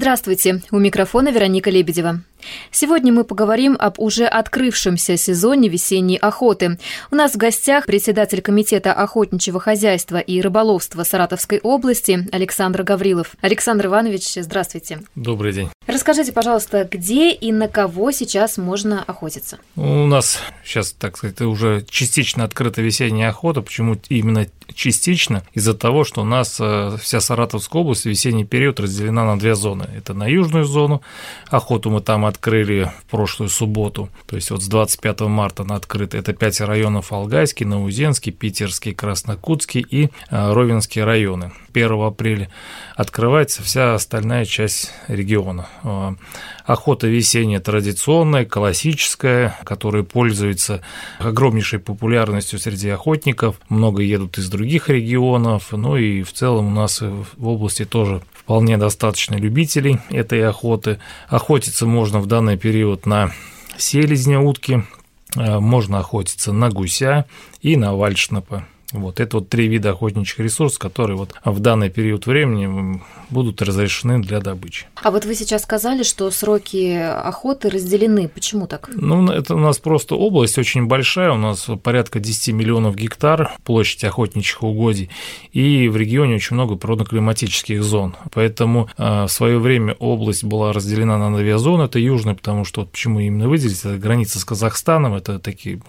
Здравствуйте, у микрофона Вероника Лебедева. Сегодня мы поговорим об уже открывшемся сезоне весенней охоты. У нас в гостях председатель Комитета охотничьего хозяйства и рыболовства Саратовской области Александр Гаврилов. Александр Иванович, здравствуйте. Добрый день. Расскажите, пожалуйста, где и на кого сейчас можно охотиться? У нас сейчас, так сказать, уже частично открыта весенняя охота. Почему именно частично? Из-за того, что у нас э, вся Саратовская область в весенний период разделена на две зоны. Это на южную зону, охоту мы там открыли в прошлую субботу, то есть вот с 25 марта она открыта. Это пять районов Алгайский, Наузенский, Питерский, Краснокутский и э, Ровенский районы. 1 апреля открывается вся остальная часть региона. Э, охота весенняя традиционная, классическая, которая пользуется огромнейшей популярностью среди охотников. Много едут из других регионов, ну и в целом у нас в области тоже вполне достаточно любителей этой охоты. Охотиться можно в данный период на селезня утки, э, можно охотиться на гуся и на вальшнапа. Вот это вот три вида охотничьих ресурсов, которые вот в данный период времени будут разрешены для добычи. А вот вы сейчас сказали, что сроки охоты разделены. Почему так? Ну, это у нас просто область очень большая, у нас порядка 10 миллионов гектар площадь охотничьих угодий, и в регионе очень много природно-климатических зон. Поэтому э, в свое время область была разделена на две зоны. Это южная, потому что вот почему именно выделить, это граница с Казахстаном, это такие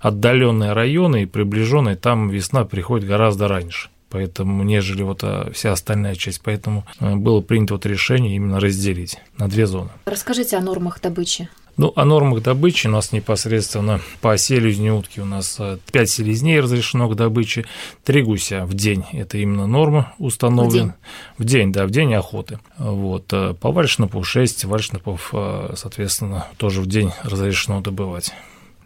отдаленные районы и приближенные, там весна приходит гораздо раньше поэтому нежели вот а, вся остальная часть. Поэтому а, было принято вот решение именно разделить на две зоны. Расскажите о нормах добычи. Ну, о нормах добычи у нас непосредственно по селезни утки у нас 5 а, селезней разрешено к добыче, 3 гуся в день. Это именно норма установлена. В день? В день, да, в день охоты. Вот. По вальшнапу 6 вальшнапов, соответственно, тоже в день разрешено добывать.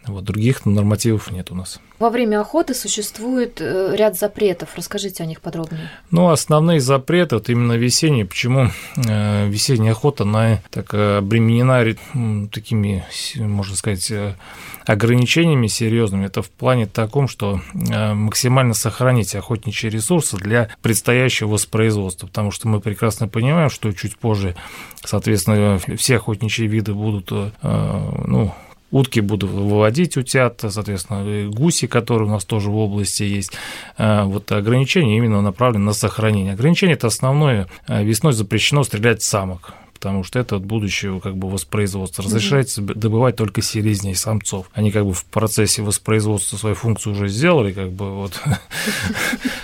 Вот других нормативов нет у нас. Во время охоты существует э, ряд запретов. Расскажите о них подробнее. Ну, основные запреты, вот именно весенние. Почему э, весенняя охота, она так обременена такими, можно сказать, э, ограничениями серьезными. Это в плане таком, что максимально сохранить охотничьи ресурсы для предстоящего воспроизводства. Потому что мы прекрасно понимаем, что чуть позже, соответственно, все охотничьи виды будут, ну, утки буду выводить утят, соответственно, гуси, которые у нас тоже в области есть. А, вот ограничения именно направлены на сохранение. Ограничение – это основное. А, весной запрещено стрелять самок потому что это от будущего как бы воспроизводства. Разрешается угу. добывать только селезней самцов. Они как бы в процессе воспроизводства свою функцию уже сделали, как бы вот.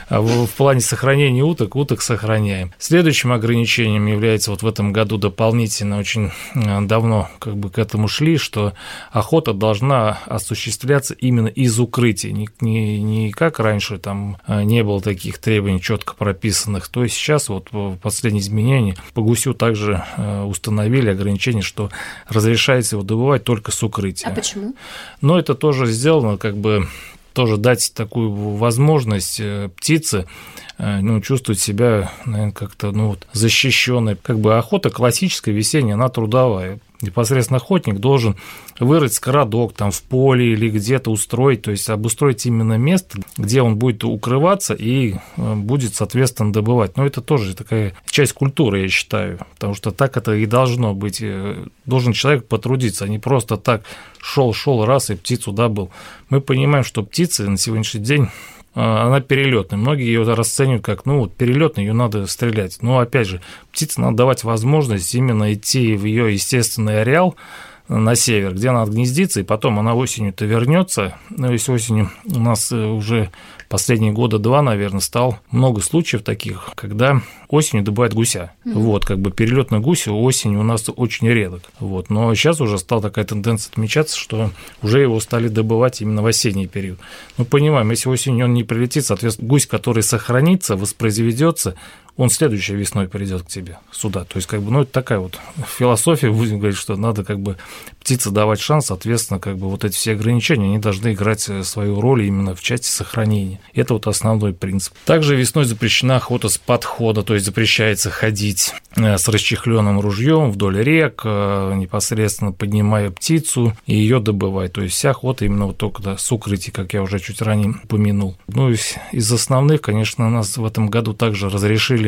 А в плане сохранения уток, уток сохраняем. Следующим ограничением является вот в этом году дополнительно, очень э, давно как бы к этому шли, что охота должна осуществляться именно из укрытий, не, не, не как раньше там э, не было таких требований четко прописанных, то есть сейчас вот последние изменения по гусю также э, Э, установили ограничение, что разрешается его добывать только с укрытия. А почему? Но это тоже сделано как бы тоже дать такую возможность э, птице э, ну, чувствовать себя, наверное, как-то ну, вот, защищенной. Как бы охота классическая весенняя, она трудовая непосредственно охотник должен вырыть скородок там в поле или где-то устроить, то есть обустроить именно место, где он будет укрываться и э, будет, соответственно, добывать. Но это тоже такая часть культуры, я считаю, потому что так это и должно быть. Э, должен человек потрудиться, а не просто так шел, шел раз и птицу добыл. Мы понимаем, что птицы на сегодняшний день она перелетная. Многие ее расценивают как, ну, вот перелетная, ее надо стрелять. Но опять же, птице надо давать возможность именно идти в ее естественный ареал, на север, где она отгнездится, и потом она осенью-то вернется. Ну, если осенью у нас э, уже последние года два, наверное, стал много случаев таких, когда осенью добывают гуся. Mm-hmm. Вот, как бы перелет на гуся осенью у нас очень редок. Вот, но сейчас уже стала такая тенденция отмечаться, что уже его стали добывать именно в осенний период. Мы понимаем, если осенью он не прилетит, соответственно, гусь, который сохранится, воспроизведется, он следующей весной придет к тебе сюда. То есть, как бы, ну, это такая вот философия, будем говорить, что надо как бы птице давать шанс, соответственно, как бы вот эти все ограничения, они должны играть э, свою роль именно в части сохранения. Это вот основной принцип. Также весной запрещена охота с подхода, то есть запрещается ходить э, с расчехленным ружьем вдоль рек, э, непосредственно поднимая птицу и ее добывать. То есть вся охота именно вот только да, с укрытий, как я уже чуть ранее упомянул. Ну, из, основных, конечно, у нас в этом году также разрешили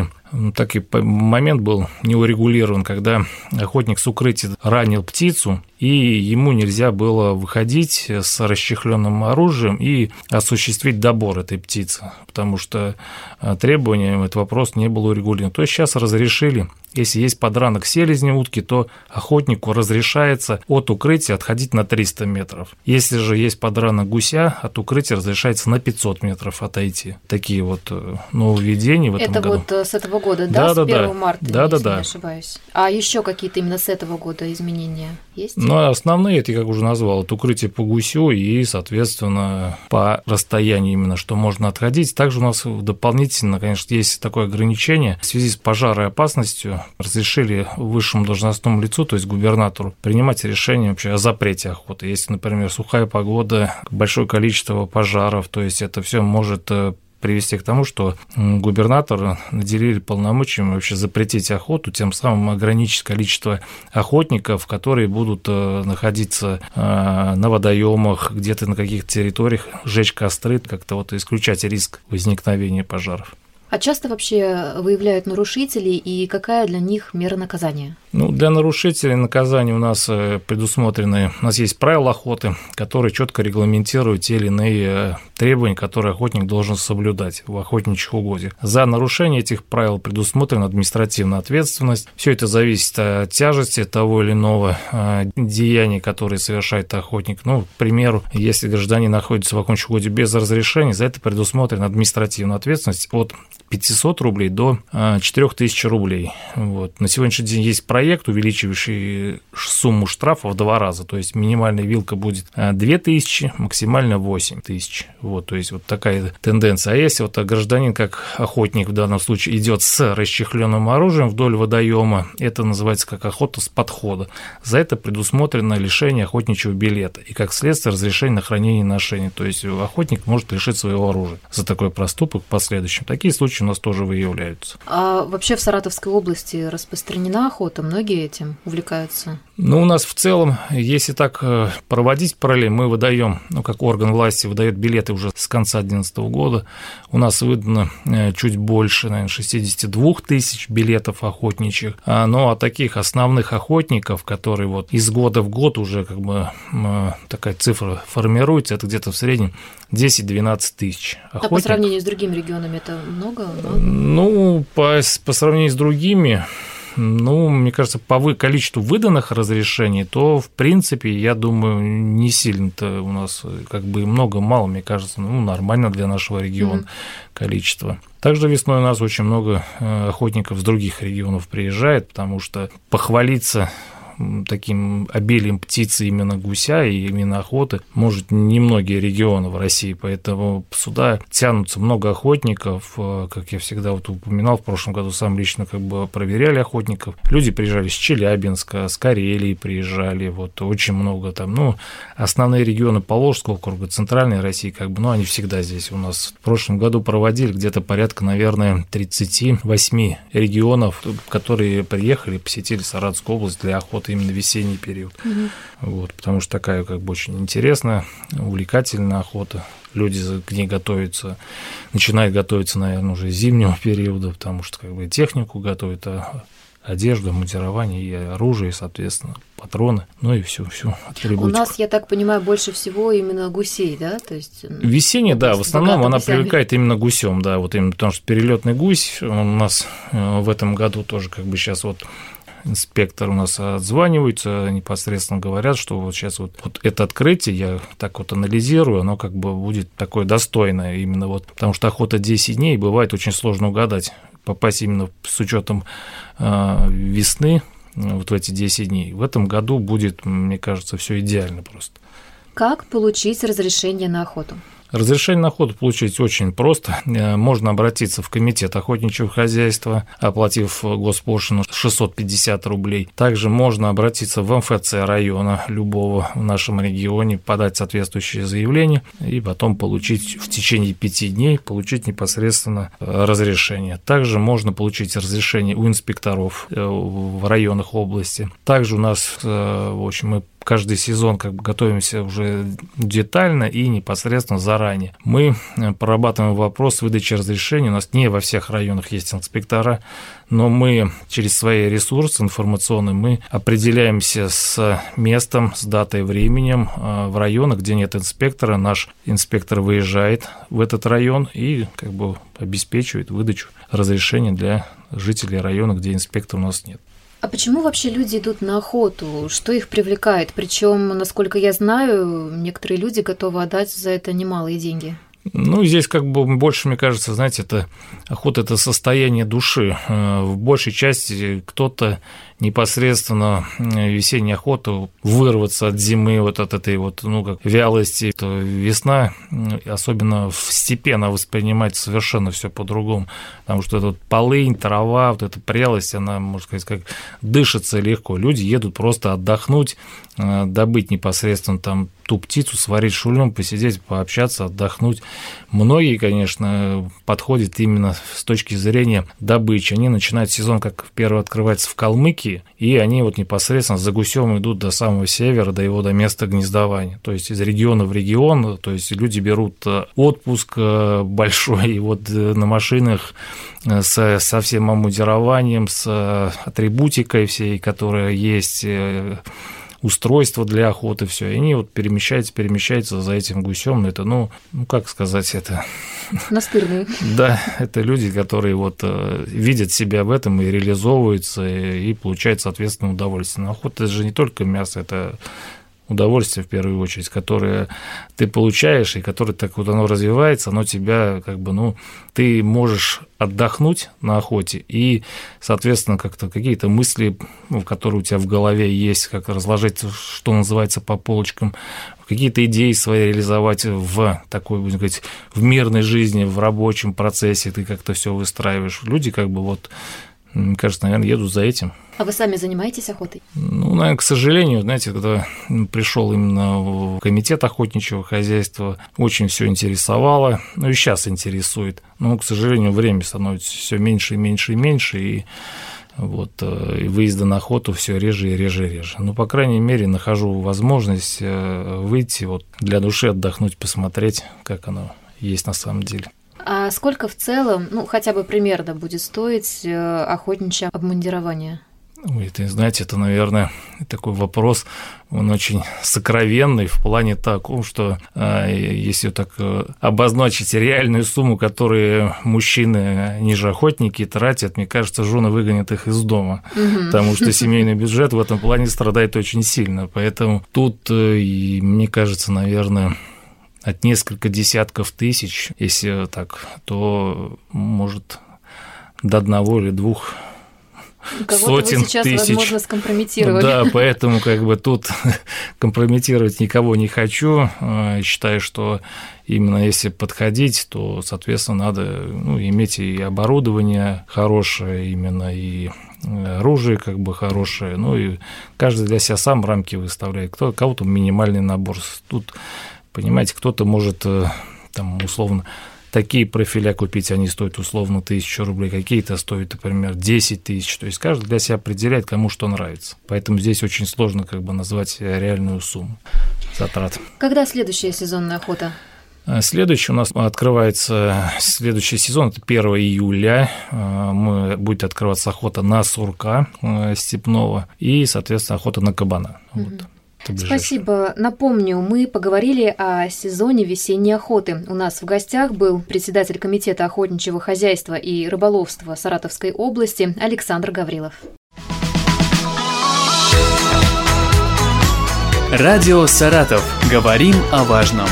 так и момент был не урегулирован, когда охотник с укрытия ранил птицу, и ему нельзя было выходить с расчехленным оружием и осуществить добор этой птицы, потому что а, требованиям этот вопрос не был урегулирован. То есть сейчас разрешили если есть подранок селезни утки, то охотнику разрешается от укрытия отходить на 300 метров. Если же есть подранок гуся, от укрытия разрешается на 500 метров отойти. Такие вот э, нововведения в этом Это году. вот э, с этого года, да, да с 1 да, марта, да, если да, не да. ошибаюсь? А еще какие-то именно с этого года изменения есть? Ну, основные, я как уже назвал, это укрытие по гусю и, соответственно, по расстоянию именно, что можно отходить. Также у нас дополнительно, конечно, есть такое ограничение в связи с пожароопасностью разрешили высшему должностному лицу, то есть губернатору, принимать решение вообще о запрете охоты. Если, например, сухая погода, большое количество пожаров, то есть это все может э, привести к тому, что губернатор наделили полномочиями вообще запретить охоту, тем самым ограничить количество охотников, которые будут э, находиться э, на водоемах, где-то на каких-то территориях, жечь костры, как-то вот исключать риск возникновения пожаров. А часто вообще выявляют нарушителей и какая для них мера наказания? Ну, для нарушителей наказания у нас э, предусмотрены, у нас есть правила охоты, которые четко регламентируют те или иные э, требования, которые охотник должен соблюдать в охотничьих угодьях. За нарушение этих правил предусмотрена административная ответственность. Все это зависит от тяжести того или иного э, деяния, которое совершает охотник. Ну, к примеру, если гражданин находится в охотничьем угодье без разрешения, за это предусмотрена административная ответственность от 500 рублей до 4000 рублей. Вот. На сегодняшний день есть проект, увеличивающий сумму штрафа в два раза. То есть минимальная вилка будет 2000, максимально 8000. Вот, то есть вот такая тенденция. А если вот гражданин, как охотник в данном случае, идет с расчехленным оружием вдоль водоема, это называется как охота с подхода. За это предусмотрено лишение охотничьего билета и, как следствие, разрешение на хранение и ношение. То есть охотник может лишить своего оружия за такой проступок в последующем. Такие случаи у нас тоже выявляются. А вообще в Саратовской области распространена охота? Многие этим увлекаются? Ну, у нас в целом, если так э, проводить параллель, мы выдаем, ну, как орган власти выдает билеты уже с конца 2011 года. У нас выдано э, чуть больше, наверное, 62 тысяч билетов охотничьих. А, но от таких основных охотников, которые вот из года в год уже как бы э, такая цифра формируется, это где-то в среднем 10-12 тысяч охотников. А по сравнению с другими регионами это много? много? Ну, по, по сравнению с другими, ну, мне кажется, по вы, количеству выданных разрешений, то, в принципе, я думаю, не сильно-то у нас как бы много-мало, мне кажется, ну, нормально для нашего региона mm-hmm. количество. Также весной у нас очень много э, охотников с других регионов приезжает, потому что похвалиться таким обилием птицы именно гуся и именно охоты может немногие регионы в России, поэтому сюда тянутся много охотников, э, как я всегда вот упоминал, в прошлом году сам лично как бы проверяли охотников. Люди приезжали с Челябинска, с Карелии приезжали, вот очень много там, ну, основные регионы Положского округа, Центральной России, как бы, ну, они всегда здесь у нас. В прошлом году проводили где-то порядка, наверное, 38 регионов, которые приехали, посетили Саратовскую область для охоты вот именно весенний период. Угу. Вот, потому что такая как бы очень интересная, увлекательная охота. Люди к ней готовятся, начинают готовиться, наверное, уже зимнего периода, потому что как бы технику готовят, а одежду, мундирование и оружие, соответственно, патроны, ну и всю атрибутику. У нас, я так понимаю, больше всего именно гусей, да? То есть Весенняя, да, в основном она гусями. привлекает именно гусем, да, вот именно потому что перелетный гусь у нас э, в этом году тоже как бы сейчас вот инспектор у нас отзваниваются, непосредственно говорят, что вот сейчас вот, вот это открытие, я так вот анализирую, оно как бы будет такое достойное именно вот, потому что охота 10 дней, бывает очень сложно угадать, попасть именно с учетом э, весны вот в эти 10 дней. В этом году будет, мне кажется, все идеально просто. Как получить разрешение на охоту? Разрешение на охоту получить очень просто. Э, можно обратиться в комитет охотничьего хозяйства, оплатив госпошлину 650 рублей. Также можно обратиться в МФЦ района любого в нашем регионе, подать соответствующее заявление и потом получить в течение пяти дней получить непосредственно э, разрешение. Также можно получить разрешение у инспекторов э, в районах области. Также у нас, в общем, мы каждый сезон как бы готовимся уже детально и непосредственно заранее. Мы э, прорабатываем вопрос выдачи разрешений. У нас не во всех районах есть инспектора, но мы через свои ресурсы информационные мы определяемся с местом, с датой, временем э, в районах, где нет инспектора. Наш инспектор выезжает в этот район и как бы обеспечивает выдачу разрешения для жителей района, где инспектора у нас нет. А почему вообще люди идут на охоту? Что их привлекает? Причем, насколько я знаю, некоторые люди готовы отдать за это немалые деньги. Ну, здесь как бы больше, мне кажется, знаете, это охота – это состояние души. Э, в большей части кто-то непосредственно весенняя охота, вырваться от зимы, вот от этой вот, ну, как вялости, то весна, особенно в степи, она воспринимается совершенно все по-другому, потому что это вот полынь, трава, вот эта прелость, она, можно сказать, как дышится легко. Люди едут просто отдохнуть, э, добыть непосредственно там ту птицу, сварить шульем, посидеть, пообщаться, отдохнуть. Многие, конечно, подходят именно с точки зрения добычи. Они начинают сезон, как первый открывается в Калмыкии, и они вот непосредственно за гусем идут до самого севера, до его до места гнездования. То есть из региона в регион, то есть люди берут э, отпуск э, большой, и вот э, на машинах с, со всем омудированием, с атрибутикой всей, которая есть устройство для охоты, все. И они вот перемещаются, перемещаются за этим гусем. Это, ну, ну как сказать, это... Настырные. Да, это люди, которые вот э, видят себя в этом и реализовываются, и, и получают, соответственно, удовольствие. Но охота – это же не только мясо, это удовольствие в первую очередь, которое ты получаешь и которое так вот оно развивается, оно тебя как бы, ну, ты можешь отдохнуть на охоте и, соответственно, как-то какие-то мысли, ну, которые у тебя в голове есть, как разложить, что называется, по полочкам, какие-то идеи свои реализовать в такой, будем говорить, в мирной жизни, в рабочем процессе, ты как-то все выстраиваешь. Люди как бы вот мне кажется, наверное, еду за этим. А вы сами занимаетесь охотой? Ну, наверное, к сожалению, знаете, когда пришел именно в комитет охотничьего хозяйства, очень все интересовало, ну и сейчас интересует. Но, к сожалению, время становится все меньше и меньше и меньше, и вот, э, и выезда на охоту все реже и реже и реже. Но, по крайней мере, нахожу возможность э, выйти вот для души отдохнуть, посмотреть, как оно есть на самом деле. А сколько в целом, ну, хотя бы примерно будет стоить э, охотничье обмундирование? Ой, это, знаете, это, наверное, такой вопрос, он очень сокровенный в плане таком, что а, если так э, обозначить реальную сумму, которую мужчины, ниже охотники, тратят, мне кажется, жены выгонят их из дома, угу. потому что семейный бюджет в этом плане страдает очень сильно. Поэтому тут, э, мне кажется, наверное, от несколько десятков тысяч, если так, то может до одного или двух сотен вы сейчас, тысяч. возможно, скомпрометировали. Да, поэтому как бы тут компрометировать никого не хочу. Э, считаю, что именно если подходить, то, соответственно, надо ну, иметь и оборудование хорошее именно, и оружие как бы хорошее, ну и каждый для себя сам рамки выставляет, кто кого-то минимальный набор. Тут Понимаете, кто-то может э, там условно такие профиля купить, они стоят условно тысячу рублей, какие-то стоят, например, 10 тысяч. То есть каждый для себя определяет, кому что нравится. Поэтому здесь очень сложно как бы назвать реальную сумму затрат. Когда следующая сезонная охота? Э, следующий у нас открывается следующий сезон, это 1 июля. Э, мы, будет открываться охота на сурка степного и, соответственно, охота на кабана. Угу. Вот. Спасибо. Напомню, мы поговорили о сезоне весенней охоты. У нас в гостях был председатель Комитета охотничьего хозяйства и рыболовства Саратовской области Александр Гаврилов. Радио «Саратов». Говорим о важном.